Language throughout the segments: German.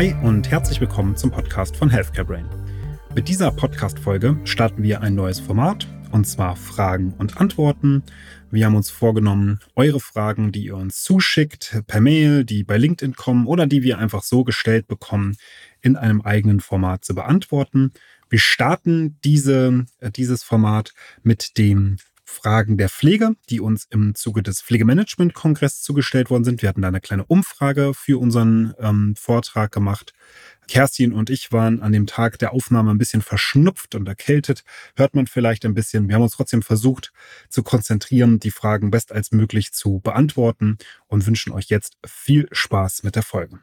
Hi und herzlich willkommen zum Podcast von Healthcare Brain. Mit dieser Podcast-Folge starten wir ein neues Format und zwar Fragen und Antworten. Wir haben uns vorgenommen, eure Fragen, die ihr uns zuschickt, per Mail, die bei LinkedIn kommen oder die wir einfach so gestellt bekommen, in einem eigenen Format zu beantworten. Wir starten diese, äh, dieses Format mit den Fragen der Pflege, die uns im Zuge des Pflegemanagement-Kongress zugestellt worden sind. Wir hatten da eine kleine Umfrage für unseren ähm, Vortrag gemacht. Kerstin und ich waren an dem Tag der Aufnahme ein bisschen verschnupft und erkältet. Hört man vielleicht ein bisschen. Wir haben uns trotzdem versucht zu konzentrieren, die Fragen best als möglich zu beantworten und wünschen euch jetzt viel Spaß mit der Folge.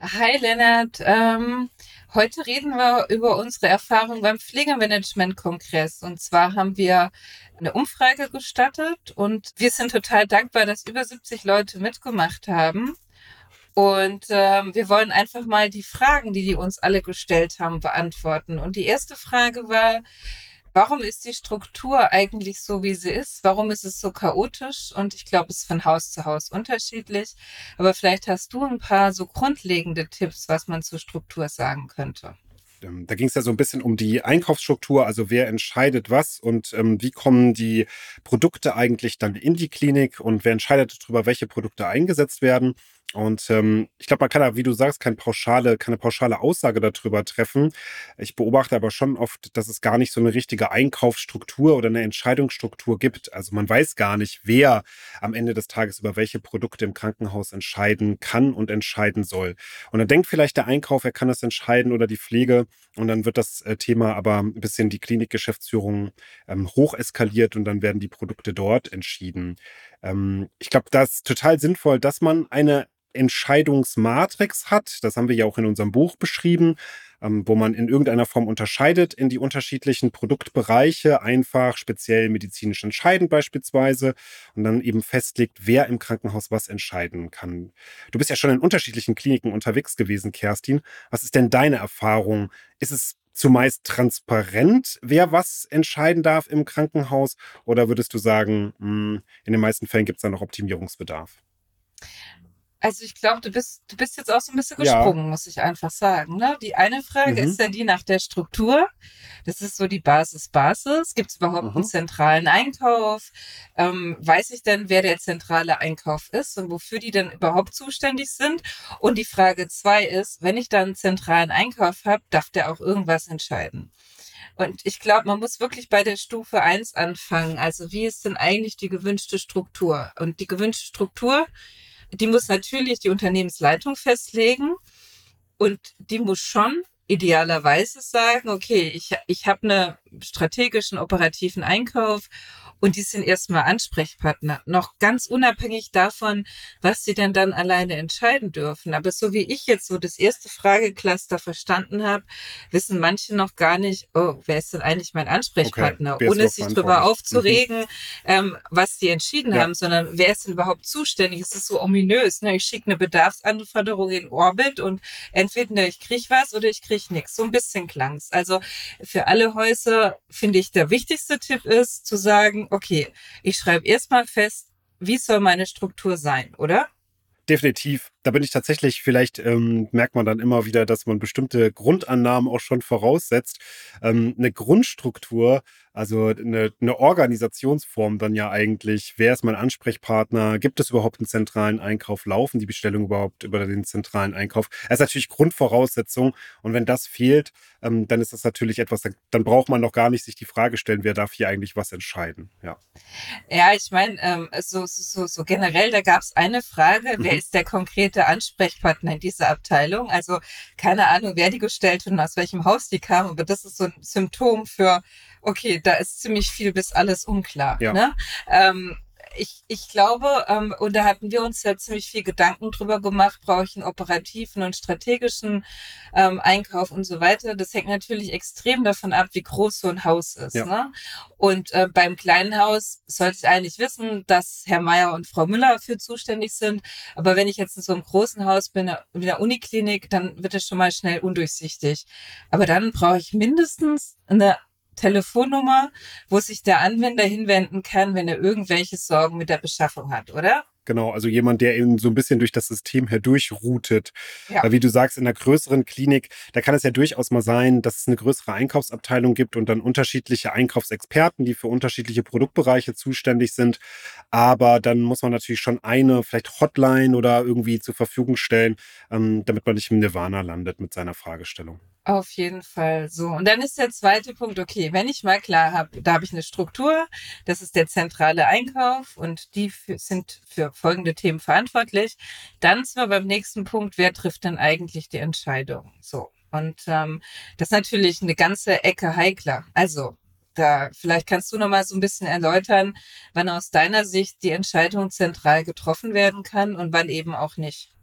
Hi Lennart, ähm, heute reden wir über unsere Erfahrung beim Pflegemanagement-Kongress. Und zwar haben wir eine Umfrage gestattet und wir sind total dankbar, dass über 70 Leute mitgemacht haben. Und ähm, wir wollen einfach mal die Fragen, die die uns alle gestellt haben, beantworten. Und die erste Frage war, Warum ist die Struktur eigentlich so, wie sie ist? Warum ist es so chaotisch? Und ich glaube, es ist von Haus zu Haus unterschiedlich. Aber vielleicht hast du ein paar so grundlegende Tipps, was man zur Struktur sagen könnte. Ähm, da ging es ja so ein bisschen um die Einkaufsstruktur, also wer entscheidet was und ähm, wie kommen die Produkte eigentlich dann in die Klinik und wer entscheidet darüber, welche Produkte eingesetzt werden. Und ähm, ich glaube, man kann da, wie du sagst, keine pauschale, keine pauschale Aussage darüber treffen. Ich beobachte aber schon oft, dass es gar nicht so eine richtige Einkaufsstruktur oder eine Entscheidungsstruktur gibt. Also man weiß gar nicht, wer am Ende des Tages über welche Produkte im Krankenhaus entscheiden kann und entscheiden soll. Und dann denkt vielleicht der Einkauf, er kann das entscheiden oder die Pflege. Und dann wird das äh, Thema aber ein bisschen die Klinikgeschäftsführung ähm, hoch eskaliert und dann werden die Produkte dort entschieden. Ähm, ich glaube, das ist total sinnvoll, dass man eine Entscheidungsmatrix hat. Das haben wir ja auch in unserem Buch beschrieben, ähm, wo man in irgendeiner Form unterscheidet in die unterschiedlichen Produktbereiche, einfach speziell medizinisch entscheidend beispielsweise und dann eben festlegt, wer im Krankenhaus was entscheiden kann. Du bist ja schon in unterschiedlichen Kliniken unterwegs gewesen, Kerstin. Was ist denn deine Erfahrung? Ist es zumeist transparent, wer was entscheiden darf im Krankenhaus? Oder würdest du sagen, hm, in den meisten Fällen gibt es da noch Optimierungsbedarf? Also ich glaube, du bist, du bist jetzt auch so ein bisschen gesprungen, ja. muss ich einfach sagen. Ne? Die eine Frage mhm. ist ja die nach der Struktur. Das ist so die Basis, Basis. Gibt es überhaupt mhm. einen zentralen Einkauf? Ähm, weiß ich denn, wer der zentrale Einkauf ist und wofür die denn überhaupt zuständig sind? Und die Frage zwei ist, wenn ich dann einen zentralen Einkauf habe, darf der auch irgendwas entscheiden? Und ich glaube, man muss wirklich bei der Stufe eins anfangen. Also wie ist denn eigentlich die gewünschte Struktur? Und die gewünschte Struktur die muss natürlich die Unternehmensleitung festlegen und die muss schon idealerweise sagen, okay, ich, ich habe einen strategischen operativen Einkauf und die sind erstmal Ansprechpartner, noch ganz unabhängig davon, was sie denn dann alleine entscheiden dürfen. Aber so wie ich jetzt so das erste Fragecluster verstanden habe, wissen manche noch gar nicht, oh, wer ist denn eigentlich mein Ansprechpartner, okay, ohne sich darüber aufzuregen, mhm. ähm, was sie entschieden ja. haben, sondern wer ist denn überhaupt zuständig? Es ist so ominös. Ne? Ich schicke eine Bedarfsanforderung in Orbit und entweder ich kriege was oder ich kriege nichts. So ein bisschen klang's. Also für alle Häuser finde ich der wichtigste Tipp ist zu sagen, okay, ich schreibe erstmal fest, wie soll meine Struktur sein, oder? Definitiv. Da bin ich tatsächlich, vielleicht ähm, merkt man dann immer wieder, dass man bestimmte Grundannahmen auch schon voraussetzt. Ähm, eine Grundstruktur also eine, eine Organisationsform dann ja eigentlich. Wer ist mein Ansprechpartner? Gibt es überhaupt einen zentralen Einkauf? Laufen die Bestellungen überhaupt über den zentralen Einkauf? Das ist natürlich Grundvoraussetzung. Und wenn das fehlt, ähm, dann ist das natürlich etwas, dann, dann, braucht man noch gar nicht sich die Frage stellen, wer darf hier eigentlich was entscheiden. Ja, ja ich meine, ähm, so, so, so generell, da gab es eine Frage, wer mhm. ist der konkrete Ansprechpartner in dieser Abteilung? Also keine Ahnung, wer die gestellt hat und aus welchem Haus die kam, aber das ist so ein Symptom für okay, da ist ziemlich viel bis alles unklar. Ja. Ne? Ähm, ich, ich glaube, ähm, und da hatten wir uns ja ziemlich viel Gedanken drüber gemacht, brauche ich einen operativen und strategischen ähm, Einkauf und so weiter. Das hängt natürlich extrem davon ab, wie groß so ein Haus ist. Ja. Ne? Und äh, beim kleinen Haus sollte ich eigentlich wissen, dass Herr Meier und Frau Müller für zuständig sind. Aber wenn ich jetzt in so einem großen Haus bin, in der Uniklinik, dann wird es schon mal schnell undurchsichtig. Aber dann brauche ich mindestens eine Telefonnummer, wo sich der Anwender hinwenden kann, wenn er irgendwelche Sorgen mit der Beschaffung hat, oder? genau. Also jemand, der eben so ein bisschen durch das System herdurchroutet. Ja. Weil wie du sagst, in einer größeren Klinik, da kann es ja durchaus mal sein, dass es eine größere Einkaufsabteilung gibt und dann unterschiedliche Einkaufsexperten, die für unterschiedliche Produktbereiche zuständig sind. Aber dann muss man natürlich schon eine, vielleicht Hotline oder irgendwie zur Verfügung stellen, ähm, damit man nicht im Nirvana landet mit seiner Fragestellung. Auf jeden Fall so. Und dann ist der zweite Punkt, okay, wenn ich mal klar habe, da habe ich eine Struktur, das ist der zentrale Einkauf und die sind für folgende Themen verantwortlich, dann sind wir beim nächsten Punkt, wer trifft denn eigentlich die Entscheidung? So. Und ähm, das ist natürlich eine ganze Ecke heikler. Also da vielleicht kannst du noch mal so ein bisschen erläutern, wann aus deiner Sicht die Entscheidung zentral getroffen werden kann und wann eben auch nicht.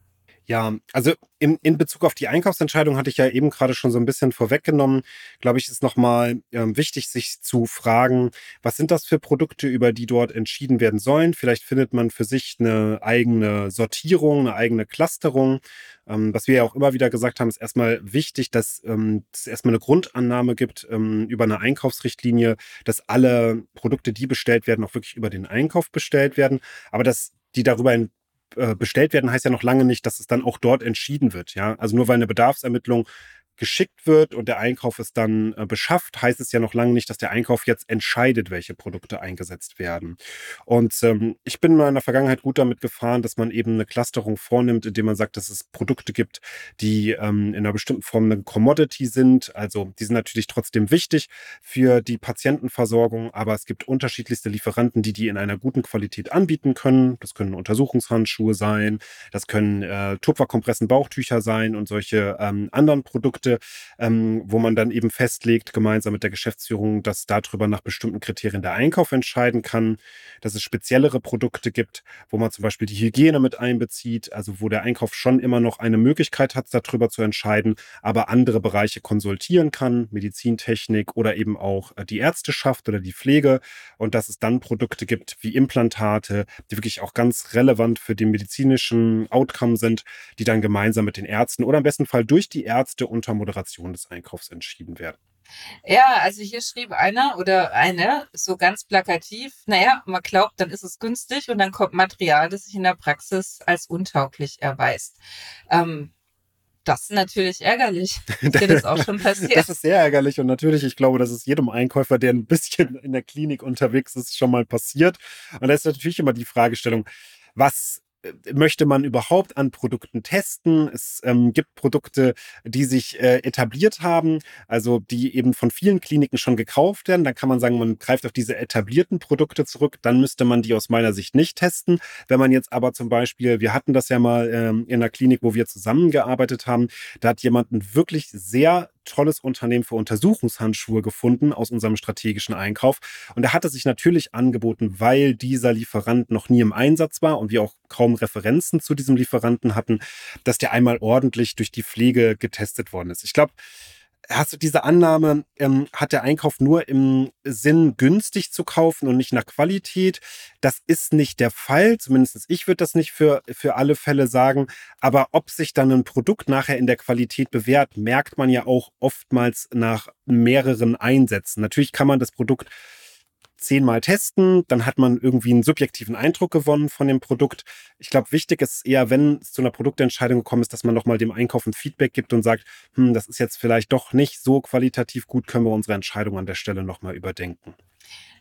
Ja, also in, in Bezug auf die Einkaufsentscheidung hatte ich ja eben gerade schon so ein bisschen vorweggenommen. Glaube ich, ist nochmal ähm, wichtig, sich zu fragen, was sind das für Produkte, über die dort entschieden werden sollen? Vielleicht findet man für sich eine eigene Sortierung, eine eigene Clusterung. Ähm, was wir ja auch immer wieder gesagt haben, ist erstmal wichtig, dass ähm, es erstmal eine Grundannahme gibt ähm, über eine Einkaufsrichtlinie, dass alle Produkte, die bestellt werden, auch wirklich über den Einkauf bestellt werden. Aber dass die darüber bestellt werden, heißt ja noch lange nicht, dass es dann auch dort entschieden wird. Ja, also nur weil eine Bedarfsermittlung geschickt wird und der Einkauf ist dann äh, beschafft, heißt es ja noch lange nicht, dass der Einkauf jetzt entscheidet, welche Produkte eingesetzt werden. Und ähm, ich bin mal in der Vergangenheit gut damit gefahren, dass man eben eine Clusterung vornimmt, indem man sagt, dass es Produkte gibt, die ähm, in einer bestimmten Form eine Commodity sind. Also die sind natürlich trotzdem wichtig für die Patientenversorgung, aber es gibt unterschiedlichste Lieferanten, die die in einer guten Qualität anbieten können. Das können Untersuchungshandschuhe sein, das können äh, Tupferkompressen, Bauchtücher sein und solche ähm, anderen Produkte Produkte, ähm, wo man dann eben festlegt, gemeinsam mit der Geschäftsführung, dass darüber nach bestimmten Kriterien der Einkauf entscheiden kann, dass es speziellere Produkte gibt, wo man zum Beispiel die Hygiene mit einbezieht, also wo der Einkauf schon immer noch eine Möglichkeit hat, darüber zu entscheiden, aber andere Bereiche konsultieren kann, Medizintechnik oder eben auch äh, die Ärzteschaft oder die Pflege. Und dass es dann Produkte gibt wie Implantate, die wirklich auch ganz relevant für den medizinischen Outcome sind, die dann gemeinsam mit den Ärzten oder im besten Fall durch die Ärzte unter unter Moderation des Einkaufs entschieden werden. Ja, also hier schrieb einer oder eine so ganz plakativ, naja, man glaubt, dann ist es günstig und dann kommt Material, das sich in der Praxis als untauglich erweist. Ähm, das ist natürlich ärgerlich. Ist dir das auch schon passiert? das ist sehr ärgerlich und natürlich, ich glaube, das ist jedem Einkäufer, der ein bisschen in der Klinik unterwegs ist, schon mal passiert. Und da ist natürlich immer die Fragestellung, was möchte man überhaupt an Produkten testen. Es ähm, gibt Produkte, die sich äh, etabliert haben, also die eben von vielen Kliniken schon gekauft werden. Dann kann man sagen, man greift auf diese etablierten Produkte zurück. Dann müsste man die aus meiner Sicht nicht testen. Wenn man jetzt aber zum Beispiel, wir hatten das ja mal ähm, in einer Klinik, wo wir zusammengearbeitet haben, da hat jemand ein wirklich sehr tolles Unternehmen für Untersuchungshandschuhe gefunden aus unserem strategischen Einkauf. Und er hatte sich natürlich angeboten, weil dieser Lieferant noch nie im Einsatz war und wir auch kaum Referenzen zu diesem Lieferanten hatten, dass der einmal ordentlich durch die Pflege getestet worden ist. Ich glaube, hast du diese Annahme, ähm, hat der Einkauf nur im Sinn, günstig zu kaufen und nicht nach Qualität? Das ist nicht der Fall. Zumindest ich würde das nicht für, für alle Fälle sagen. Aber ob sich dann ein Produkt nachher in der Qualität bewährt, merkt man ja auch oftmals nach mehreren Einsätzen. Natürlich kann man das Produkt zehnmal testen, dann hat man irgendwie einen subjektiven Eindruck gewonnen von dem Produkt. Ich glaube, wichtig ist eher, wenn es zu einer Produktentscheidung gekommen ist, dass man nochmal dem Einkauf ein Feedback gibt und sagt, hm, das ist jetzt vielleicht doch nicht so qualitativ gut, können wir unsere Entscheidung an der Stelle nochmal überdenken.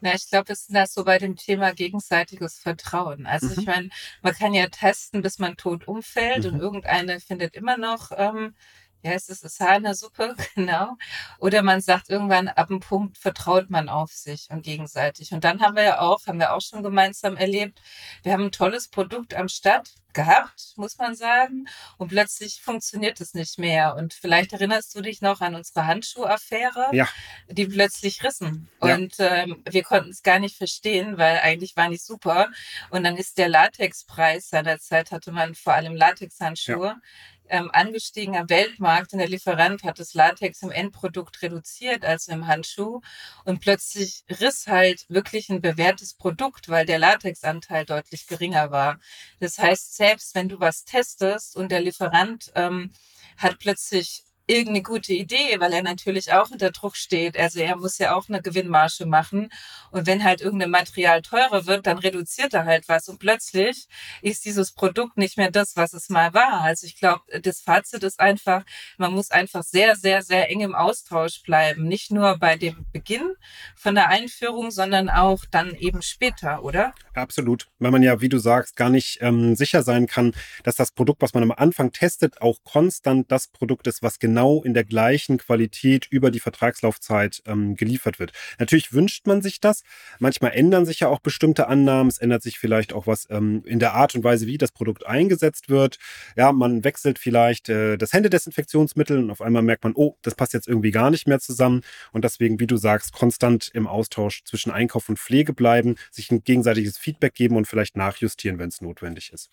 Na, ich glaube, wir sind da so bei dem Thema gegenseitiges Vertrauen. Also mhm. ich meine, man kann ja testen, bis man tot umfällt mhm. und irgendeine findet immer noch ähm, ja, es ist Sahnesuppe, genau. Oder man sagt irgendwann, ab einem Punkt vertraut man auf sich und gegenseitig. Und dann haben wir ja auch, haben wir auch schon gemeinsam erlebt, wir haben ein tolles Produkt am Start gehabt, muss man sagen. Und plötzlich funktioniert es nicht mehr. Und vielleicht erinnerst du dich noch an unsere Handschuhaffäre, ja. die plötzlich rissen. Ja. Und ähm, wir konnten es gar nicht verstehen, weil eigentlich war nicht super. Und dann ist der Latexpreis seinerzeit hatte man vor allem Latexhandschuhe. Ja ähm, angestiegen am Weltmarkt und der Lieferant hat das Latex im Endprodukt reduziert, also im Handschuh. Und plötzlich riss halt wirklich ein bewährtes Produkt, weil der Latexanteil deutlich geringer war. Das heißt, selbst wenn du was testest und der Lieferant ähm, hat plötzlich irgendeine gute Idee, weil er natürlich auch unter Druck steht. Also er muss ja auch eine Gewinnmarge machen. Und wenn halt irgendein Material teurer wird, dann reduziert er halt was. Und plötzlich ist dieses Produkt nicht mehr das, was es mal war. Also ich glaube, das Fazit ist einfach, man muss einfach sehr, sehr, sehr eng im Austausch bleiben. Nicht nur bei dem Beginn von der Einführung, sondern auch dann eben später, oder? Absolut. Weil man ja, wie du sagst, gar nicht ähm, sicher sein kann, dass das Produkt, was man am Anfang testet, auch konstant das Produkt ist, was genau genau in der gleichen Qualität über die Vertragslaufzeit ähm, geliefert wird. Natürlich wünscht man sich das. Manchmal ändern sich ja auch bestimmte Annahmen. Es ändert sich vielleicht auch was ähm, in der Art und Weise, wie das Produkt eingesetzt wird. Ja, man wechselt vielleicht äh, das Händedesinfektionsmittel und auf einmal merkt man, oh, das passt jetzt irgendwie gar nicht mehr zusammen. Und deswegen, wie du sagst, konstant im Austausch zwischen Einkauf und Pflege bleiben, sich ein gegenseitiges Feedback geben und vielleicht nachjustieren, wenn es notwendig ist.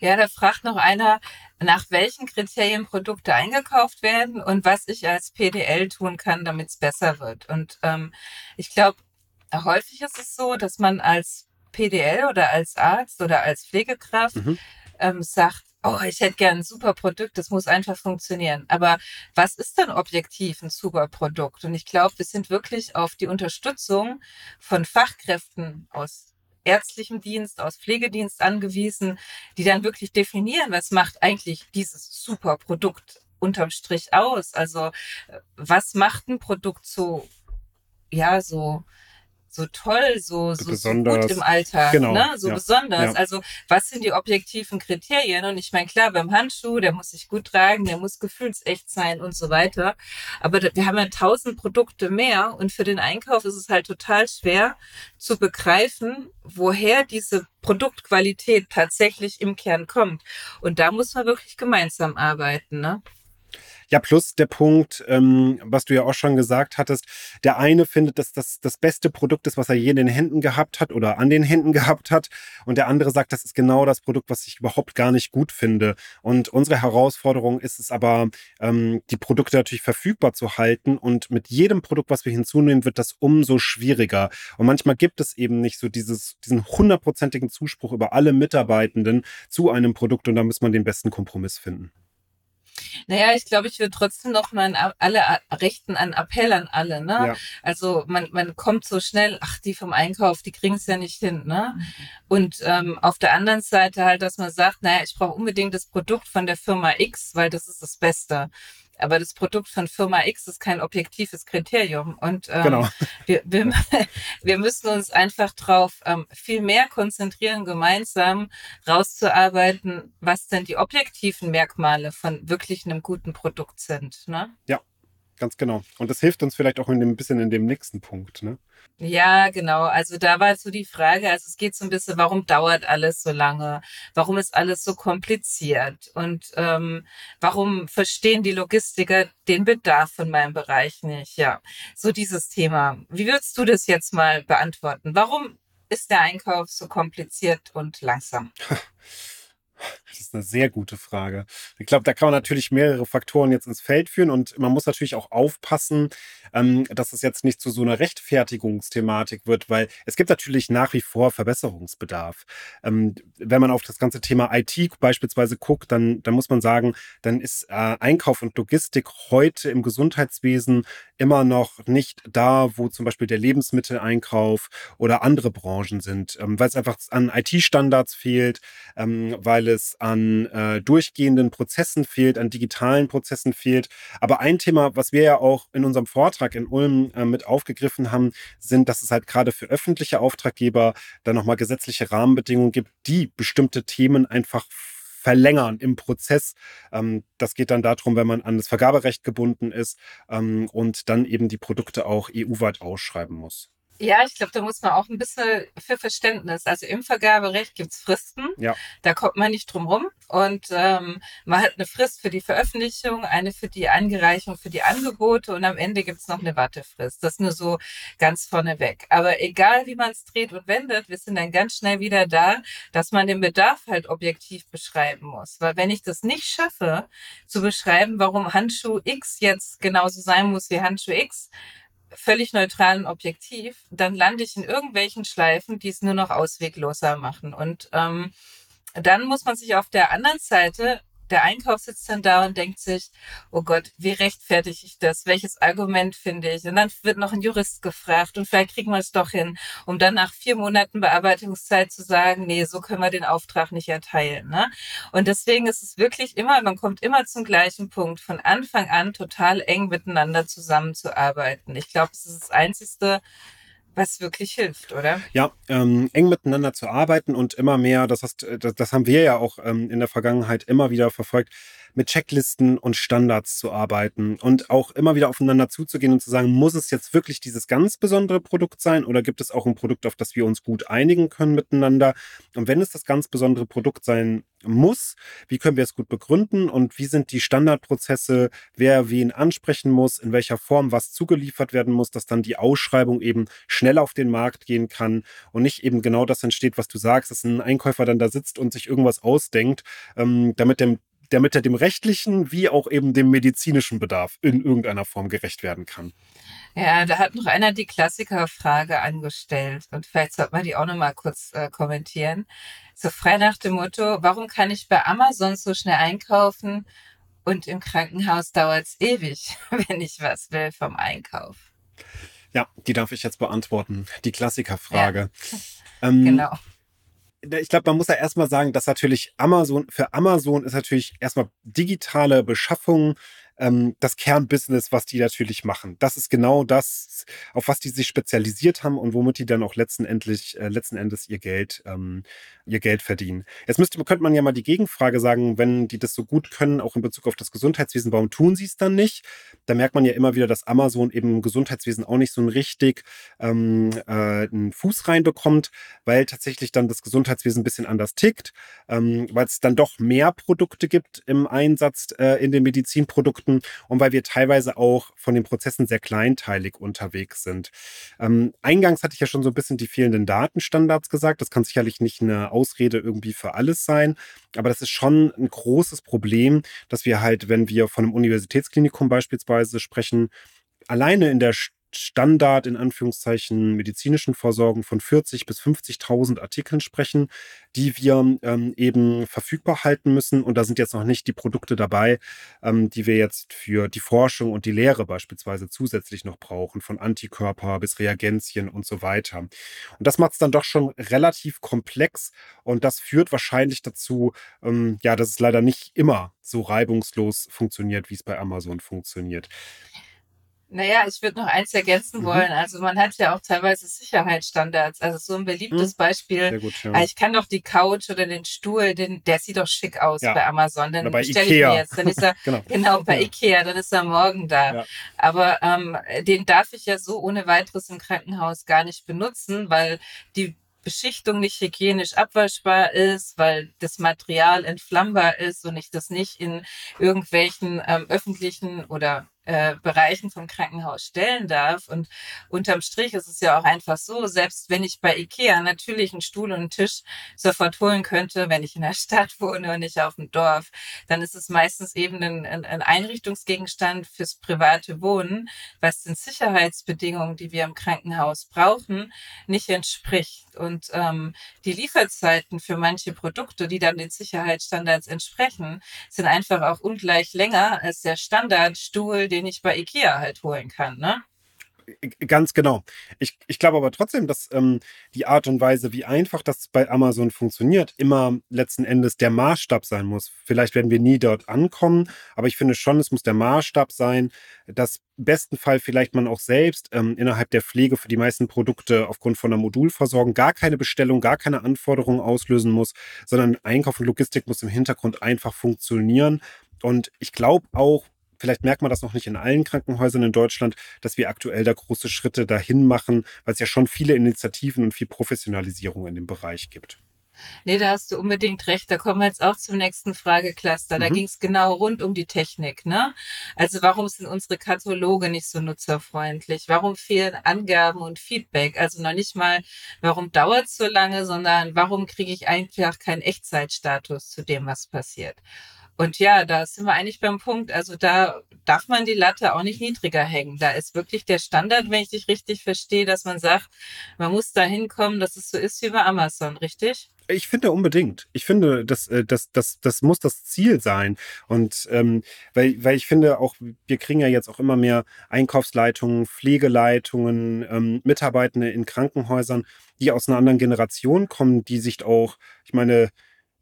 Ja, da fragt noch einer, nach welchen Kriterien Produkte eingekauft werden und was ich als PDL tun kann, damit es besser wird. Und ähm, ich glaube, häufig ist es so, dass man als PDL oder als Arzt oder als Pflegekraft mhm. ähm, sagt, oh, ich hätte gern ein super Produkt, das muss einfach funktionieren. Aber was ist denn objektiv ein super Produkt? Und ich glaube, wir sind wirklich auf die Unterstützung von Fachkräften aus ärztlichem Dienst, aus Pflegedienst angewiesen, die dann wirklich definieren, was macht eigentlich dieses super Produkt unterm Strich aus? Also äh, was macht ein Produkt so, ja, so so toll, so, so, so gut im Alltag, genau, ne? so ja, besonders. Ja. Also was sind die objektiven Kriterien? Und ich meine, klar, beim Handschuh, der muss sich gut tragen, der muss gefühlsecht sein und so weiter. Aber wir haben ja tausend Produkte mehr und für den Einkauf ist es halt total schwer zu begreifen, woher diese Produktqualität tatsächlich im Kern kommt. Und da muss man wirklich gemeinsam arbeiten, ne? Ja, plus der Punkt, ähm, was du ja auch schon gesagt hattest, der eine findet, dass das das beste Produkt ist, was er je in den Händen gehabt hat oder an den Händen gehabt hat. Und der andere sagt, das ist genau das Produkt, was ich überhaupt gar nicht gut finde. Und unsere Herausforderung ist es aber, ähm, die Produkte natürlich verfügbar zu halten. Und mit jedem Produkt, was wir hinzunehmen, wird das umso schwieriger. Und manchmal gibt es eben nicht so dieses, diesen hundertprozentigen Zuspruch über alle Mitarbeitenden zu einem Produkt. Und da muss man den besten Kompromiss finden. Naja, ich glaube, ich würde trotzdem noch mal an alle richten, einen Appell an alle. Ne? Ja. Also man, man kommt so schnell, ach, die vom Einkauf, die kriegen es ja nicht hin. Ne? Mhm. Und ähm, auf der anderen Seite halt, dass man sagt, naja, ich brauche unbedingt das Produkt von der Firma X, weil das ist das Beste. Aber das Produkt von Firma X ist kein objektives Kriterium. Und ähm, genau. wir, wir, wir müssen uns einfach drauf ähm, viel mehr konzentrieren, gemeinsam rauszuarbeiten, was denn die objektiven Merkmale von wirklich einem guten Produkt sind. Ne? Ja, ganz genau. Und das hilft uns vielleicht auch in dem, ein bisschen in dem nächsten Punkt. Ne? Ja, genau. Also da war so die Frage, also es geht so ein bisschen, warum dauert alles so lange? Warum ist alles so kompliziert? Und ähm, warum verstehen die Logistiker den Bedarf von meinem Bereich nicht? Ja, so dieses Thema. Wie würdest du das jetzt mal beantworten? Warum ist der Einkauf so kompliziert und langsam? Das ist eine sehr gute Frage. Ich glaube, da kann man natürlich mehrere Faktoren jetzt ins Feld führen und man muss natürlich auch aufpassen, ähm, dass es jetzt nicht zu so einer Rechtfertigungsthematik wird, weil es gibt natürlich nach wie vor Verbesserungsbedarf. Ähm, wenn man auf das ganze Thema IT beispielsweise guckt, dann, dann muss man sagen, dann ist äh, Einkauf und Logistik heute im Gesundheitswesen immer noch nicht da, wo zum Beispiel der Lebensmitteleinkauf oder andere Branchen sind, ähm, weil es einfach an IT-Standards fehlt, ähm, weil es an äh, durchgehenden Prozessen fehlt, an digitalen Prozessen fehlt. Aber ein Thema, was wir ja auch in unserem Vortrag in Ulm äh, mit aufgegriffen haben, sind, dass es halt gerade für öffentliche Auftraggeber dann nochmal gesetzliche Rahmenbedingungen gibt, die bestimmte Themen einfach verlängern im Prozess. Ähm, das geht dann darum, wenn man an das Vergaberecht gebunden ist ähm, und dann eben die Produkte auch EU-weit ausschreiben muss. Ja, ich glaube, da muss man auch ein bisschen für Verständnis. Also im Vergaberecht gibt's Fristen. Ja. Da kommt man nicht drum rum. Und ähm, man hat eine Frist für die Veröffentlichung, eine für die Eingereichung, für die Angebote und am Ende gibt's noch eine Wartefrist. Das nur so ganz vorneweg. Aber egal, wie man es dreht und wendet, wir sind dann ganz schnell wieder da, dass man den Bedarf halt objektiv beschreiben muss. Weil wenn ich das nicht schaffe, zu beschreiben, warum Handschuh X jetzt genauso sein muss wie Handschuh X, völlig neutral und objektiv, dann lande ich in irgendwelchen Schleifen, die es nur noch auswegloser machen. Und ähm, dann muss man sich auf der anderen Seite der Einkauf sitzt dann da und denkt sich, oh Gott, wie rechtfertige ich das? Welches Argument finde ich? Und dann wird noch ein Jurist gefragt und vielleicht kriegen wir es doch hin, um dann nach vier Monaten Bearbeitungszeit zu sagen, nee, so können wir den Auftrag nicht erteilen. Ne? Und deswegen ist es wirklich immer, man kommt immer zum gleichen Punkt, von Anfang an total eng miteinander zusammenzuarbeiten. Ich glaube, es ist das Einzige, was wirklich hilft, oder? Ja, ähm, eng miteinander zu arbeiten und immer mehr, das, heißt, das, das haben wir ja auch ähm, in der Vergangenheit immer wieder verfolgt, mit Checklisten und Standards zu arbeiten und auch immer wieder aufeinander zuzugehen und zu sagen, muss es jetzt wirklich dieses ganz besondere Produkt sein oder gibt es auch ein Produkt, auf das wir uns gut einigen können miteinander? Und wenn es das ganz besondere Produkt sein muss, wie können wir es gut begründen und wie sind die Standardprozesse, wer wen ansprechen muss, in welcher Form was zugeliefert werden muss, dass dann die Ausschreibung eben schnell auf den Markt gehen kann und nicht eben genau das entsteht, was du sagst, dass ein Einkäufer dann da sitzt und sich irgendwas ausdenkt, ähm, damit dem damit er dem rechtlichen wie auch eben dem medizinischen Bedarf in irgendeiner Form gerecht werden kann. Ja, da hat noch einer die Klassikerfrage angestellt und vielleicht sollte man die auch noch mal kurz äh, kommentieren. So frei nach dem Motto, warum kann ich bei Amazon so schnell einkaufen und im Krankenhaus dauert es ewig, wenn ich was will vom Einkauf? Ja, die darf ich jetzt beantworten. Die Klassikerfrage. Ja. Ähm, genau ich glaube, man muss ja erstmal sagen, dass natürlich Amazon, für Amazon ist natürlich erstmal digitale Beschaffung ähm, das Kernbusiness, was die natürlich machen. Das ist genau das, auf was die sich spezialisiert haben und womit die dann auch letzten, endlich, äh, letzten Endes ihr Geld, ähm, ihr Geld verdienen. Jetzt müsste, könnte man ja mal die Gegenfrage sagen, wenn die das so gut können, auch in Bezug auf das Gesundheitswesen, warum tun sie es dann nicht? Da merkt man ja immer wieder, dass Amazon eben im Gesundheitswesen auch nicht so ein richtig ähm, äh, einen Fuß reinbekommt, weil tatsächlich dann das Gesundheitswesen ein bisschen anders tickt, ähm, weil es dann doch mehr Produkte gibt im Einsatz äh, in den Medizinprodukten Produkten und weil wir teilweise auch von den Prozessen sehr kleinteilig unterwegs sind. Ähm, eingangs hatte ich ja schon so ein bisschen die fehlenden Datenstandards gesagt. Das kann sicherlich nicht eine Ausrede irgendwie für alles sein, aber das ist schon ein großes Problem, dass wir halt, wenn wir von einem Universitätsklinikum beispielsweise sprechen, alleine in der Standard in Anführungszeichen medizinischen Versorgung von 40 bis 50.000 Artikeln sprechen, die wir ähm, eben verfügbar halten müssen. Und da sind jetzt noch nicht die Produkte dabei, ähm, die wir jetzt für die Forschung und die Lehre beispielsweise zusätzlich noch brauchen, von Antikörper bis Reagenzien und so weiter. Und das macht es dann doch schon relativ komplex und das führt wahrscheinlich dazu, ähm, ja, dass es leider nicht immer so reibungslos funktioniert, wie es bei Amazon funktioniert. Naja, ich würde noch eins ergänzen mhm. wollen. Also man hat ja auch teilweise Sicherheitsstandards. Also so ein beliebtes mhm. Beispiel. Gut, ja. Ich kann doch die Couch oder den Stuhl, den, der sieht doch schick aus ja. bei Amazon. Bei Ikea. ich mir jetzt. Dann ist er, genau. genau, bei ja. Ikea, dann ist er morgen da. Aber ähm, den darf ich ja so ohne weiteres im Krankenhaus gar nicht benutzen, weil die Beschichtung nicht hygienisch abwaschbar ist, weil das Material entflammbar ist und ich das nicht in irgendwelchen ähm, öffentlichen oder äh, Bereichen vom Krankenhaus stellen darf. Und unterm Strich ist es ja auch einfach so, selbst wenn ich bei Ikea natürlich einen Stuhl und einen Tisch sofort holen könnte, wenn ich in der Stadt wohne und nicht auf dem Dorf, dann ist es meistens eben ein, ein Einrichtungsgegenstand fürs private Wohnen, was den Sicherheitsbedingungen, die wir im Krankenhaus brauchen, nicht entspricht. Und ähm, die Lieferzeiten für manche Produkte, die dann den Sicherheitsstandards entsprechen, sind einfach auch ungleich länger als der Standardstuhl, den ich bei IKEA halt holen kann, ne? Ganz genau. Ich, ich glaube aber trotzdem, dass ähm, die Art und Weise, wie einfach das bei Amazon funktioniert, immer letzten Endes der Maßstab sein muss. Vielleicht werden wir nie dort ankommen, aber ich finde schon, es muss der Maßstab sein, dass besten Fall vielleicht man auch selbst ähm, innerhalb der Pflege für die meisten Produkte aufgrund von einer Modulversorgung gar keine Bestellung, gar keine Anforderungen auslösen muss, sondern Einkauf und Logistik muss im Hintergrund einfach funktionieren. Und ich glaube auch, vielleicht merkt man das noch nicht in allen Krankenhäusern in Deutschland, dass wir aktuell da große Schritte dahin machen, weil es ja schon viele Initiativen und viel Professionalisierung in dem Bereich gibt. Nee, da hast du unbedingt recht. Da kommen wir jetzt auch zum nächsten Fragecluster. Da mhm. ging es genau rund um die Technik. Ne? Also warum sind unsere Kataloge nicht so nutzerfreundlich? Warum fehlen Angaben und Feedback? Also noch nicht mal, warum dauert es so lange, sondern warum kriege ich einfach keinen Echtzeitstatus zu dem, was passiert? Und ja, da sind wir eigentlich beim Punkt. Also da darf man die Latte auch nicht niedriger hängen. Da ist wirklich der Standard, wenn ich dich richtig verstehe, dass man sagt, man muss da hinkommen, dass es so ist wie bei Amazon, richtig? Ich finde unbedingt. Ich finde, das, äh, das, das, das muss das Ziel sein. Und ähm, weil, weil ich finde auch, wir kriegen ja jetzt auch immer mehr Einkaufsleitungen, Pflegeleitungen, ähm, Mitarbeitende in Krankenhäusern, die aus einer anderen Generation kommen, die sich auch, ich meine,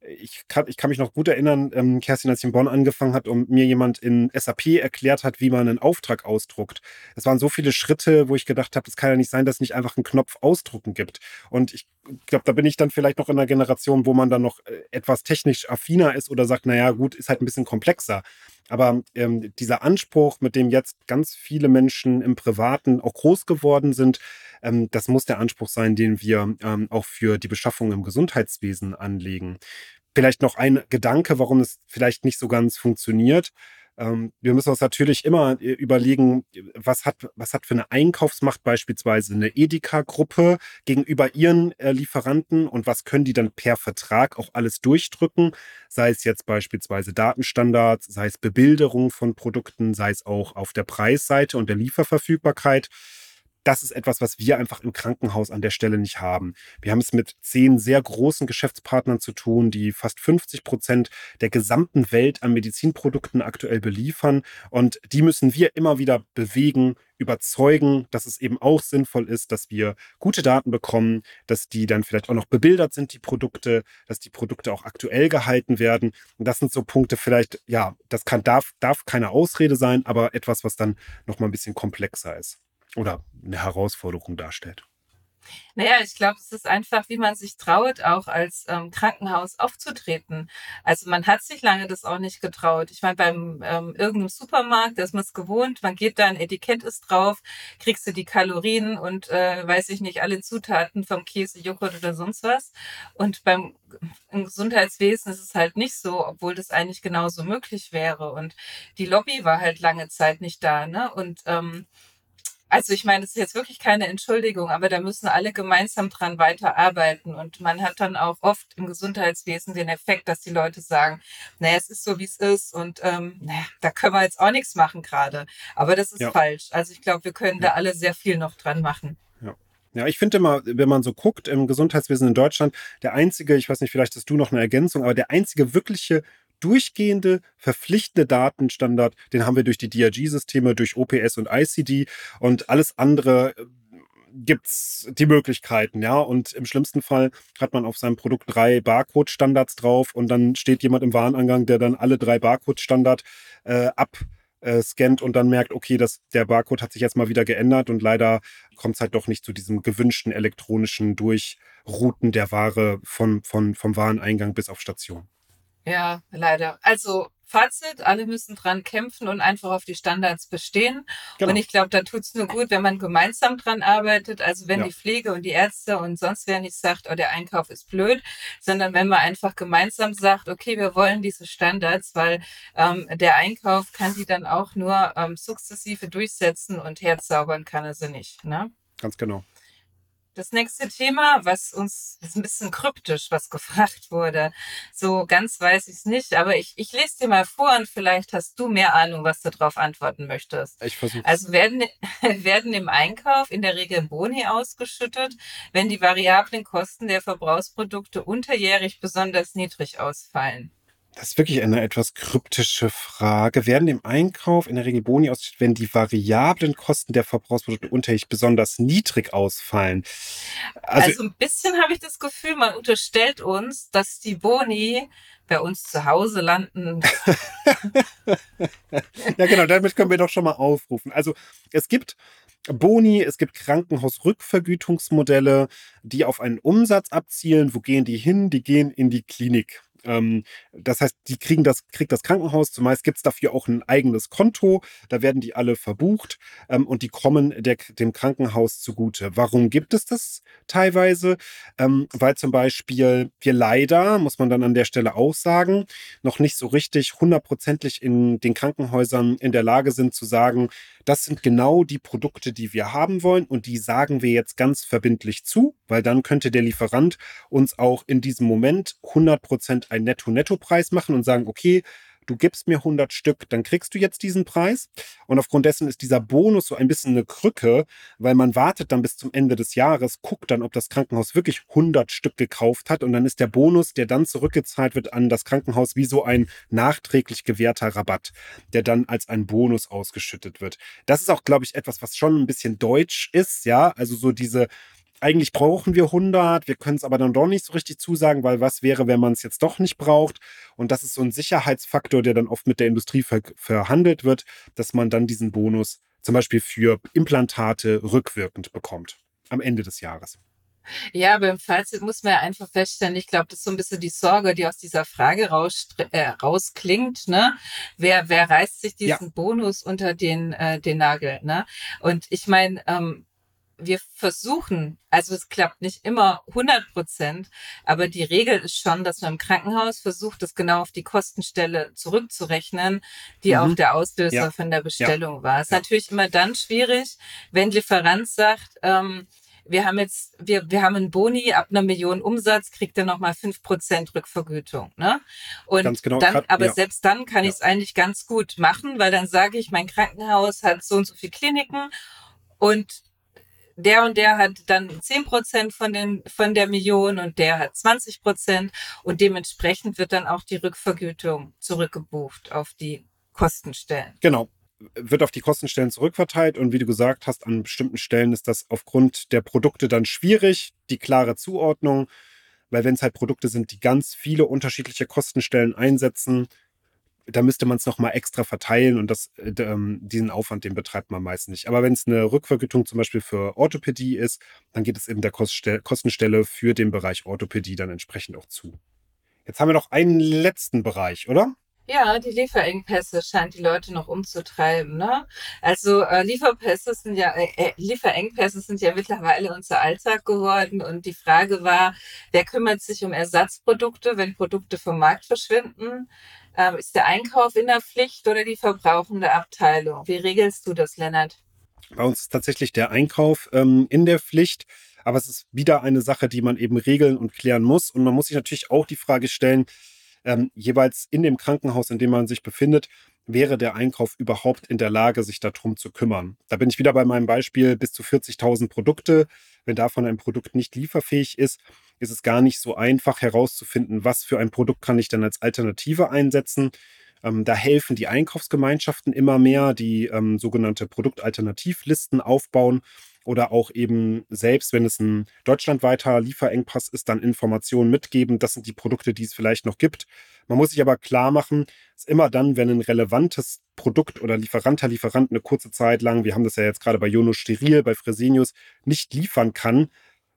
ich kann, ich kann mich noch gut erinnern, ähm, Kerstin, als ich in Bonn angefangen hat und mir jemand in SAP erklärt hat, wie man einen Auftrag ausdruckt. Es waren so viele Schritte, wo ich gedacht habe, es kann ja nicht sein, dass es nicht einfach einen Knopf ausdrucken gibt. Und ich glaube, da bin ich dann vielleicht noch in einer Generation, wo man dann noch äh, etwas technisch affiner ist oder sagt, naja, gut, ist halt ein bisschen komplexer. Aber ähm, dieser Anspruch, mit dem jetzt ganz viele Menschen im Privaten auch groß geworden sind, ähm, das muss der Anspruch sein, den wir ähm, auch für die Beschaffung im Gesundheitswesen anlegen. Vielleicht noch ein Gedanke, warum es vielleicht nicht so ganz funktioniert. Ähm, wir müssen uns natürlich immer äh, überlegen, was hat, was hat für eine Einkaufsmacht beispielsweise eine Edeka-Gruppe gegenüber ihren äh, Lieferanten und was können die dann per Vertrag auch alles durchdrücken, sei es jetzt beispielsweise Datenstandards, sei es Bebilderung von Produkten, sei es auch auf der Preisseite und der Lieferverfügbarkeit das ist etwas, was wir einfach im Krankenhaus an der Stelle nicht haben. Wir haben es mit zehn sehr großen Geschäftspartnern zu tun, die fast 50 Prozent der gesamten Welt an Medizinprodukten aktuell beliefern. Und die müssen wir immer wieder bewegen, überzeugen, dass es eben auch sinnvoll ist, dass wir gute Daten bekommen, dass die dann vielleicht auch noch bebildert sind, die Produkte, dass die Produkte auch aktuell gehalten werden. Und das sind so Punkte vielleicht, ja, das kann, darf, darf keine Ausrede sein, aber etwas, was dann nochmal ein bisschen komplexer ist oder eine Herausforderung darstellt. Naja, ich glaube, es ist einfach, wie man sich traut, auch als ähm, Krankenhaus aufzutreten. Also man hat sich lange das auch nicht getraut. Ich meine, beim ähm, irgendeinem Supermarkt, da ist man es gewohnt, man geht da, ein Etikett ist drauf, kriegst du die Kalorien und äh, weiß ich nicht, alle Zutaten vom Käse, Joghurt oder sonst was. Und beim im Gesundheitswesen ist es halt nicht so, obwohl das eigentlich genauso möglich wäre. Und die Lobby war halt lange Zeit nicht da, ne? Und ähm, also ich meine, das ist jetzt wirklich keine Entschuldigung, aber da müssen alle gemeinsam dran weiterarbeiten. Und man hat dann auch oft im Gesundheitswesen den Effekt, dass die Leute sagen, naja, es ist so, wie es ist und ähm, naja, da können wir jetzt auch nichts machen gerade. Aber das ist ja. falsch. Also ich glaube, wir können ja. da alle sehr viel noch dran machen. Ja. Ja, ich finde immer, wenn man so guckt im Gesundheitswesen in Deutschland, der einzige, ich weiß nicht, vielleicht hast du noch eine Ergänzung, aber der einzige wirkliche durchgehende, verpflichtende Datenstandard, den haben wir durch die DRG-Systeme, durch OPS und ICD und alles andere äh, gibt's die Möglichkeiten, ja. Und im schlimmsten Fall hat man auf seinem Produkt drei Barcode-Standards drauf und dann steht jemand im Warenangang, der dann alle drei Barcode-Standard äh, ab äh, scannt und dann merkt, okay, das, der Barcode hat sich jetzt mal wieder geändert und leider kommt es halt doch nicht zu diesem gewünschten elektronischen Durchrouten der Ware von, von, vom Wareneingang bis auf Station. Ja, leider. Also Fazit, alle müssen dran kämpfen und einfach auf die Standards bestehen. Genau. Und ich glaube, da tut es nur gut, wenn man gemeinsam dran arbeitet. Also wenn ja. die Pflege und die Ärzte und sonst wer nicht sagt, oh, der Einkauf ist blöd, sondern wenn man einfach gemeinsam sagt, okay, wir wollen diese Standards, weil ähm, der Einkauf kann die dann auch nur ähm, sukzessive durchsetzen und herzaubern kann er sie nicht. Ne? Ganz genau. Das nächste Thema, was uns ist ein bisschen kryptisch, was gefragt wurde. So ganz weiß ich es nicht, aber ich, ich lese dir mal vor und vielleicht hast du mehr Ahnung, was du darauf antworten möchtest. Ich versuche. Also werden, werden im Einkauf in der Regel Boni ausgeschüttet, wenn die variablen Kosten der Verbrauchsprodukte unterjährig besonders niedrig ausfallen. Das ist wirklich eine etwas kryptische Frage. Werden im Einkauf in der Regel Boni ausgestellt, wenn die variablen Kosten der Verbrauchsprodukte unterjährig besonders niedrig ausfallen? Also, also ein bisschen habe ich das Gefühl, man unterstellt uns, dass die Boni bei uns zu Hause landen. ja, genau, damit können wir doch schon mal aufrufen. Also es gibt Boni, es gibt Krankenhausrückvergütungsmodelle, die auf einen Umsatz abzielen. Wo gehen die hin? Die gehen in die Klinik. Ähm, das heißt, die kriegen das, kriegt das Krankenhaus, zumeist gibt es dafür auch ein eigenes Konto, da werden die alle verbucht ähm, und die kommen der, dem Krankenhaus zugute. Warum gibt es das teilweise? Ähm, weil zum Beispiel wir leider, muss man dann an der Stelle auch sagen, noch nicht so richtig hundertprozentig in den Krankenhäusern in der Lage sind zu sagen, das sind genau die Produkte, die wir haben wollen und die sagen wir jetzt ganz verbindlich zu, weil dann könnte der Lieferant uns auch in diesem Moment 100% ein Netto-Netto-Preis machen und sagen, okay, du gibst mir 100 Stück, dann kriegst du jetzt diesen Preis. Und aufgrund dessen ist dieser Bonus so ein bisschen eine Krücke, weil man wartet dann bis zum Ende des Jahres, guckt dann, ob das Krankenhaus wirklich 100 Stück gekauft hat und dann ist der Bonus, der dann zurückgezahlt wird an das Krankenhaus, wie so ein nachträglich gewährter Rabatt, der dann als ein Bonus ausgeschüttet wird. Das ist auch, glaube ich, etwas, was schon ein bisschen deutsch ist, ja, also so diese eigentlich brauchen wir 100, wir können es aber dann doch nicht so richtig zusagen, weil was wäre, wenn man es jetzt doch nicht braucht? Und das ist so ein Sicherheitsfaktor, der dann oft mit der Industrie ver verhandelt wird, dass man dann diesen Bonus zum Beispiel für Implantate rückwirkend bekommt am Ende des Jahres. Ja, beim Fazit muss man ja einfach feststellen, ich glaube, das ist so ein bisschen die Sorge, die aus dieser Frage raus, äh, rausklingt, ne? Wer, wer reißt sich diesen ja. Bonus unter den, äh, den Nagel, ne? Und ich meine, ähm, wir versuchen, also es klappt nicht immer 100 Prozent, aber die Regel ist schon, dass man im Krankenhaus versucht, das genau auf die Kostenstelle zurückzurechnen, die mhm. auch der Auslöser ja. von der Bestellung ja. war. Es ist ja. natürlich immer dann schwierig, wenn Lieferant sagt, ähm, wir haben jetzt, wir, wir haben einen Boni ab einer Million Umsatz, kriegt er nochmal fünf Prozent Rückvergütung, ne? Und ganz genau, dann, aber ja. selbst dann kann ja. ich es eigentlich ganz gut machen, weil dann sage ich, mein Krankenhaus hat so und so viele Kliniken und der und der hat dann zehn Prozent von, von der Million und der hat 20 Prozent. Und dementsprechend wird dann auch die Rückvergütung zurückgebucht auf die Kostenstellen. Genau. Wird auf die Kostenstellen zurückverteilt. Und wie du gesagt hast, an bestimmten Stellen ist das aufgrund der Produkte dann schwierig, die klare Zuordnung, weil wenn es halt Produkte sind, die ganz viele unterschiedliche Kostenstellen einsetzen, da müsste man es nochmal extra verteilen und das, äh, ähm, diesen Aufwand, den betreibt man meist nicht. Aber wenn es eine Rückvergütung zum Beispiel für Orthopädie ist, dann geht es eben der Kostenstelle für den Bereich Orthopädie dann entsprechend auch zu. Jetzt haben wir noch einen letzten Bereich, oder? Ja, die Lieferengpässe scheint die Leute noch umzutreiben. Ne? Also äh, Lieferpässe sind ja äh, äh, Lieferengpässe sind ja mittlerweile unser Alltag geworden und die Frage war, wer kümmert sich um Ersatzprodukte, wenn Produkte vom Markt verschwinden? Ähm, ist der Einkauf in der Pflicht oder die verbrauchende Abteilung? Wie regelst du das, Lennart? Bei uns ist tatsächlich der Einkauf ähm, in der Pflicht. Aber es ist wieder eine Sache, die man eben regeln und klären muss. Und man muss sich natürlich auch die Frage stellen, ähm, jeweils in dem Krankenhaus, in dem man sich befindet, wäre der Einkauf überhaupt in der Lage, sich darum zu kümmern. Da bin ich wieder bei meinem Beispiel bis zu 40.000 Produkte. Wenn davon ein Produkt nicht lieferfähig ist, ist es gar nicht so einfach herauszufinden, was für ein Produkt kann ich denn als Alternative einsetzen. Ähm, da helfen die Einkaufsgemeinschaften immer mehr, die ähm, sogenannte Produktalternativlisten aufbauen oder auch eben selbst, wenn es ein deutschlandweiter Lieferengpass ist, dann Informationen mitgeben. Das sind die Produkte, die es vielleicht noch gibt. Man muss sich aber klar machen, dass immer dann, wenn ein relevantes Produkt oder Lieferanter, Lieferant eine kurze Zeit lang, wir haben das ja jetzt gerade bei Jono Steril, bei Fresenius, nicht liefern kann,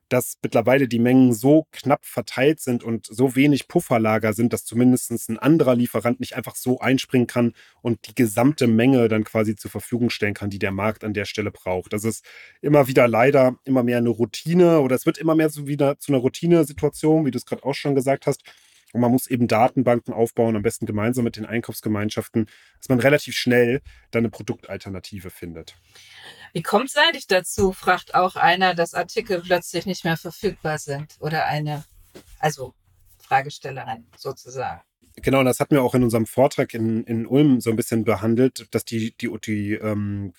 dass mittlerweile die Mengen so knapp verteilt sind und so wenig Pufferlager sind, dass zumindest ein anderer Lieferant nicht einfach so einspringen kann und die gesamte Menge dann quasi zur Verfügung stellen kann, die der Markt an der Stelle braucht. Das ist immer wieder leider immer mehr eine Routine oder es wird immer mehr so wieder zu einer Routinesituation, wie du es gerade auch schon gesagt hast. Und man muss eben Datenbanken aufbauen, am besten gemeinsam mit den Einkaufsgemeinschaften, dass man relativ schnell dann eine Produktalternative findet. Wie kommt es eigentlich dazu, fragt auch einer, dass Artikel plötzlich nicht mehr verfügbar sind oder eine, also Fragestellerin sozusagen. Genau, das hatten wir auch in unserem Vortrag in, in Ulm so ein bisschen behandelt, dass die, die, die, ähm,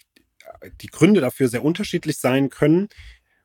die Gründe dafür sehr unterschiedlich sein können.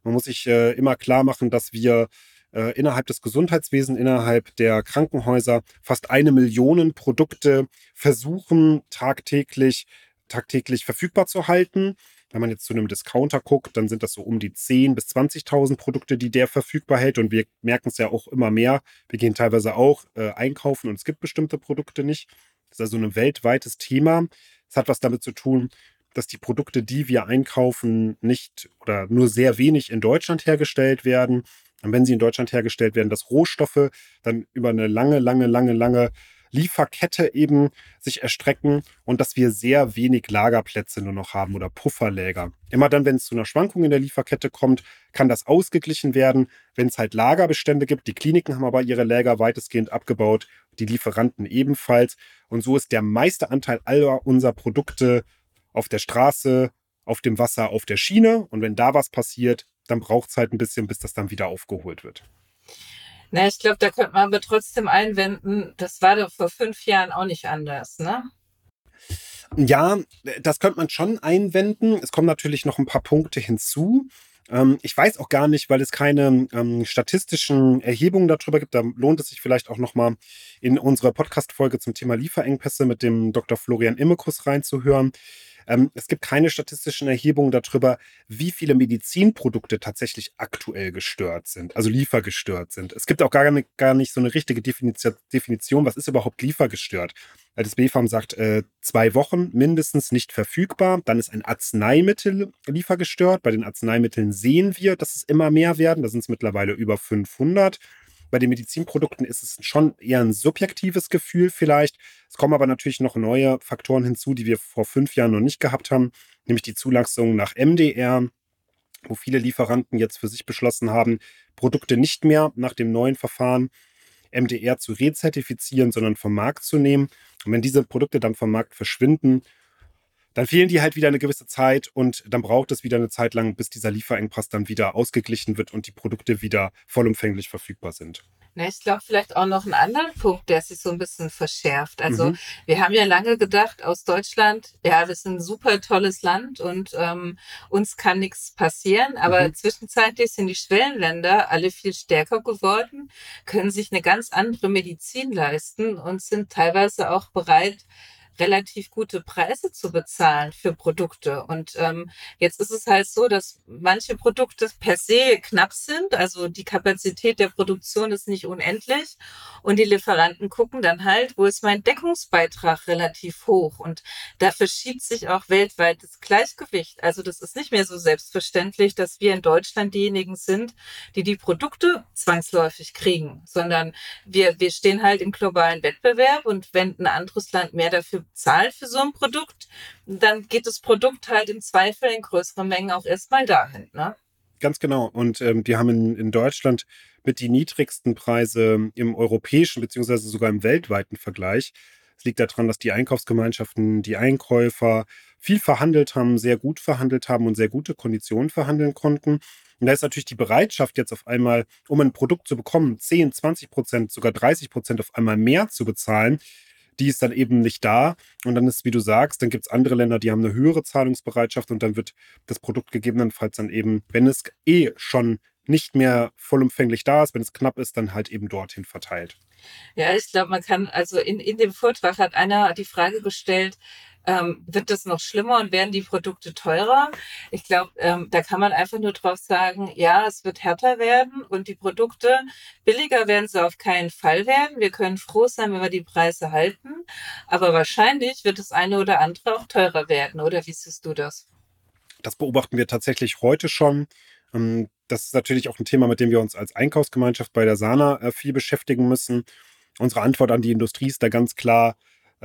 Man muss sich äh, immer klar machen, dass wir äh, innerhalb des Gesundheitswesens, innerhalb der Krankenhäuser fast eine Million Produkte versuchen tagtäglich, tagtäglich verfügbar zu halten. Wenn man jetzt zu einem Discounter guckt, dann sind das so um die 10.000 bis 20.000 Produkte, die der verfügbar hält. Und wir merken es ja auch immer mehr. Wir gehen teilweise auch äh, einkaufen und es gibt bestimmte Produkte nicht. Das ist also ein weltweites Thema. Es hat was damit zu tun, dass die Produkte, die wir einkaufen, nicht oder nur sehr wenig in Deutschland hergestellt werden. Und wenn sie in Deutschland hergestellt werden, dass Rohstoffe dann über eine lange, lange, lange, lange Lieferkette eben sich erstrecken und dass wir sehr wenig Lagerplätze nur noch haben oder Pufferläger. Immer dann, wenn es zu einer Schwankung in der Lieferkette kommt, kann das ausgeglichen werden, wenn es halt Lagerbestände gibt. Die Kliniken haben aber ihre Läger weitestgehend abgebaut, die Lieferanten ebenfalls. Und so ist der meiste Anteil aller unserer Produkte auf der Straße, auf dem Wasser, auf der Schiene. Und wenn da was passiert, dann braucht es halt ein bisschen, bis das dann wieder aufgeholt wird. Na, ich glaube, da könnte man aber trotzdem einwenden, das war doch vor fünf Jahren auch nicht anders, ne? Ja, das könnte man schon einwenden. Es kommen natürlich noch ein paar Punkte hinzu. Ähm, ich weiß auch gar nicht, weil es keine ähm, statistischen Erhebungen darüber gibt. Da lohnt es sich vielleicht auch nochmal in unsere Podcast-Folge zum Thema Lieferengpässe mit dem Dr. Florian Immekus reinzuhören. Ähm, es gibt keine statistischen Erhebungen darüber, wie viele Medizinprodukte tatsächlich aktuell gestört sind, also liefergestört sind. Es gibt auch gar nicht, gar nicht so eine richtige Definition, was ist überhaupt liefergestört. Das BfArM sagt äh, zwei Wochen mindestens nicht verfügbar. Dann ist ein Arzneimittel liefergestört. Bei den Arzneimitteln sehen wir, dass es immer mehr werden. Da sind es mittlerweile über 500. Bei den Medizinprodukten ist es schon eher ein subjektives Gefühl vielleicht. Es kommen aber natürlich noch neue Faktoren hinzu, die wir vor fünf Jahren noch nicht gehabt haben, nämlich die Zulassung nach MDR, wo viele Lieferanten jetzt für sich beschlossen haben, Produkte nicht mehr nach dem neuen Verfahren MDR zu rezertifizieren, sondern vom Markt zu nehmen. Und wenn diese Produkte dann vom Markt verschwinden, dann fehlen die halt wieder eine gewisse Zeit und dann braucht es wieder eine Zeit lang, bis dieser Lieferengpass dann wieder ausgeglichen wird und die Produkte wieder vollumfänglich verfügbar sind. Na, ich glaube vielleicht auch noch einen anderen Punkt, der sich so ein bisschen verschärft. Also mhm. wir haben ja lange gedacht aus Deutschland, ja, das ist ein super tolles Land und ähm, uns kann nichts passieren. Aber mhm. zwischenzeitlich sind die Schwellenländer alle viel stärker geworden, können sich eine ganz andere Medizin leisten und sind teilweise auch bereit, relativ gute Preise zu bezahlen für Produkte. Und ähm, jetzt ist es halt so, dass manche Produkte per se knapp sind. Also die Kapazität der Produktion ist nicht unendlich. Und die Lieferanten gucken dann halt, wo ist mein Deckungsbeitrag relativ hoch. Und da verschiebt sich auch weltweit das Gleichgewicht. Also das ist nicht mehr so selbstverständlich, dass wir in Deutschland diejenigen sind, die die Produkte zwangsläufig kriegen, sondern wir, wir stehen halt im globalen Wettbewerb und wenn ein anderes Land mehr dafür zahlt für so ein Produkt, dann geht das Produkt halt im Zweifel in größeren Mengen auch erstmal dahin. Ne? Ganz genau. Und ähm, die haben in, in Deutschland mit die niedrigsten Preise im europäischen beziehungsweise sogar im weltweiten Vergleich. Es liegt daran, dass die Einkaufsgemeinschaften, die Einkäufer viel verhandelt haben, sehr gut verhandelt haben und sehr gute Konditionen verhandeln konnten. Und da ist natürlich die Bereitschaft jetzt auf einmal, um ein Produkt zu bekommen, 10, 20 Prozent, sogar 30 Prozent auf einmal mehr zu bezahlen, die ist dann eben nicht da. Und dann ist, wie du sagst, dann gibt es andere Länder, die haben eine höhere Zahlungsbereitschaft und dann wird das Produkt gegebenenfalls dann eben, wenn es eh schon nicht mehr vollumfänglich da ist, wenn es knapp ist, dann halt eben dorthin verteilt. Ja, ich glaube, man kann, also in, in dem Vortrag hat einer die Frage gestellt, ähm, wird das noch schlimmer und werden die Produkte teurer? Ich glaube, ähm, da kann man einfach nur drauf sagen, ja, es wird härter werden und die Produkte billiger werden sie auf keinen Fall werden. Wir können froh sein, wenn wir die Preise halten, aber wahrscheinlich wird das eine oder andere auch teurer werden, oder wie siehst du das? Das beobachten wir tatsächlich heute schon. Ähm, das ist natürlich auch ein Thema, mit dem wir uns als Einkaufsgemeinschaft bei der Sana äh, viel beschäftigen müssen. Unsere Antwort an die Industrie ist da ganz klar,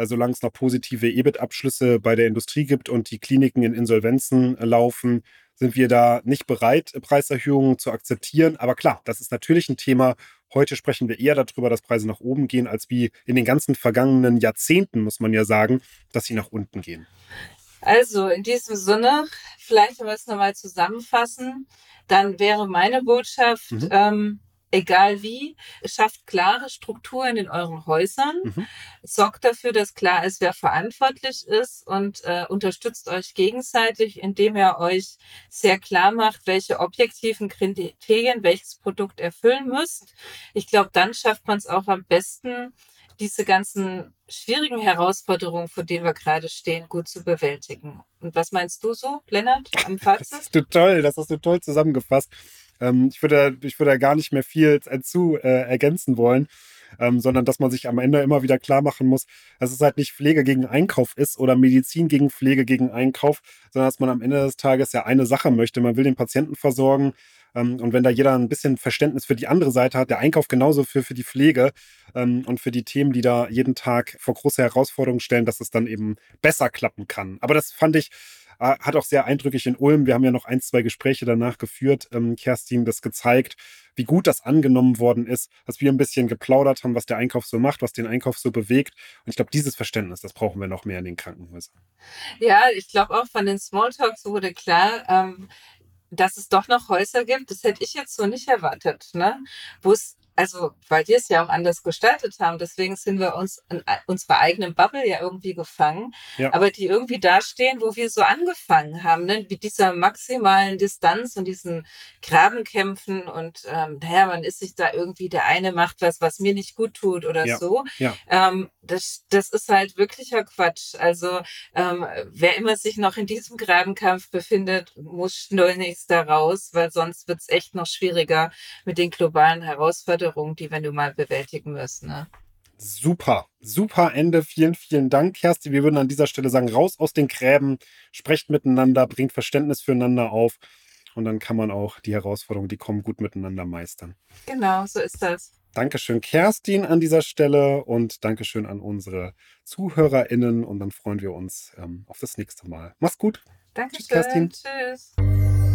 solange es noch positive EBIT-Abschlüsse bei der Industrie gibt und die Kliniken in Insolvenzen äh, laufen, sind wir da nicht bereit, Preiserhöhungen zu akzeptieren. Aber klar, das ist natürlich ein Thema. Heute sprechen wir eher darüber, dass Preise nach oben gehen, als wie in den ganzen vergangenen Jahrzehnten, muss man ja sagen, dass sie nach unten gehen. Also in diesem Sinne, vielleicht wenn wir es nochmal zusammenfassen, dann wäre meine Botschaft, mhm. ähm, egal wie, schafft klare Strukturen in euren Häusern, mhm. sorgt dafür, dass klar ist, wer verantwortlich ist und äh, unterstützt euch gegenseitig, indem ihr euch sehr klar macht, welche objektiven Kriterien welches Produkt erfüllen müsst. Ich glaube, dann schafft man es auch am besten, diese ganzen schwierigen Herausforderungen, vor denen wir gerade stehen, gut zu bewältigen. Und was meinst du so, Lennart, am Fazit? Das hast du toll, das hast du toll zusammengefasst. Ähm, ich würde, ich würde gar nicht mehr viel zu äh, ergänzen wollen. Ähm, sondern dass man sich am Ende immer wieder klar machen muss, dass es halt nicht Pflege gegen Einkauf ist oder Medizin gegen Pflege gegen Einkauf, sondern dass man am Ende des Tages ja eine Sache möchte. Man will den Patienten versorgen. Ähm, und wenn da jeder ein bisschen Verständnis für die andere Seite hat, der Einkauf genauso für, für die Pflege ähm, und für die Themen, die da jeden Tag vor große Herausforderungen stellen, dass es dann eben besser klappen kann. Aber das fand ich äh, hat auch sehr eindrücklich in Ulm. Wir haben ja noch ein, zwei Gespräche danach geführt, ähm, Kerstin, das gezeigt, wie gut das angenommen worden ist, dass wir ein bisschen geplaudert haben, was der Einkauf so macht, was den Einkauf so bewegt. Und ich glaube, dieses Verständnis, das brauchen wir noch mehr in den Krankenhäusern. Ja, ich glaube auch von den Smalltalks wurde klar, ähm, dass es doch noch Häuser gibt, das hätte ich jetzt so nicht erwartet, ne? wo es also weil wir es ja auch anders gestaltet haben, deswegen sind wir uns in unserer eigenen Bubble ja irgendwie gefangen, ja. aber die irgendwie dastehen, wo wir so angefangen haben, ne? mit dieser maximalen Distanz und diesen Grabenkämpfen und ähm, naja, man ist sich da irgendwie, der eine macht was, was mir nicht gut tut oder ja. so. Ja. Ähm, das, das ist halt wirklicher Quatsch. Also ähm, wer immer sich noch in diesem Grabenkampf befindet, muss schnellnächst da raus, weil sonst wird es echt noch schwieriger mit den globalen Herausforderungen Herausforderung, die wir nun mal bewältigen müssen. Ne? Super, super Ende. Vielen, vielen Dank, Kerstin. Wir würden an dieser Stelle sagen, raus aus den Gräben, sprecht miteinander, bringt Verständnis füreinander auf und dann kann man auch die Herausforderungen, die kommen, gut miteinander meistern. Genau, so ist das. Dankeschön, Kerstin, an dieser Stelle und Dankeschön an unsere ZuhörerInnen und dann freuen wir uns ähm, auf das nächste Mal. Mach's gut. Dankeschön. Tschüss, Kerstin. Tschüss.